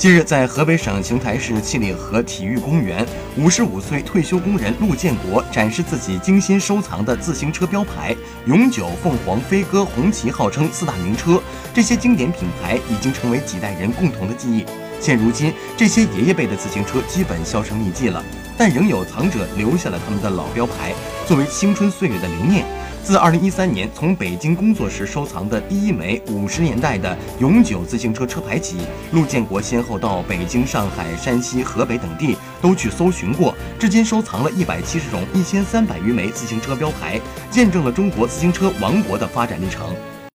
近日，在河北省邢台市七里河体育公园，五十五岁退休工人陆建国展示自己精心收藏的自行车标牌“永久凤凰飞鸽红旗”，号称四大名车。这些经典品牌已经成为几代人共同的记忆。现如今，这些爷爷辈的自行车基本销声匿迹了，但仍有藏者留下了他们的老标牌，作为青春岁月的留念。自2013年从北京工作时收藏的第一枚50年代的永久自行车车牌起，陆建国先后到北京、上海、山西、河北等地都去搜寻过，至今收藏了一百七十种、一千三百余枚自行车标牌，见证了中国自行车王国的发展历程。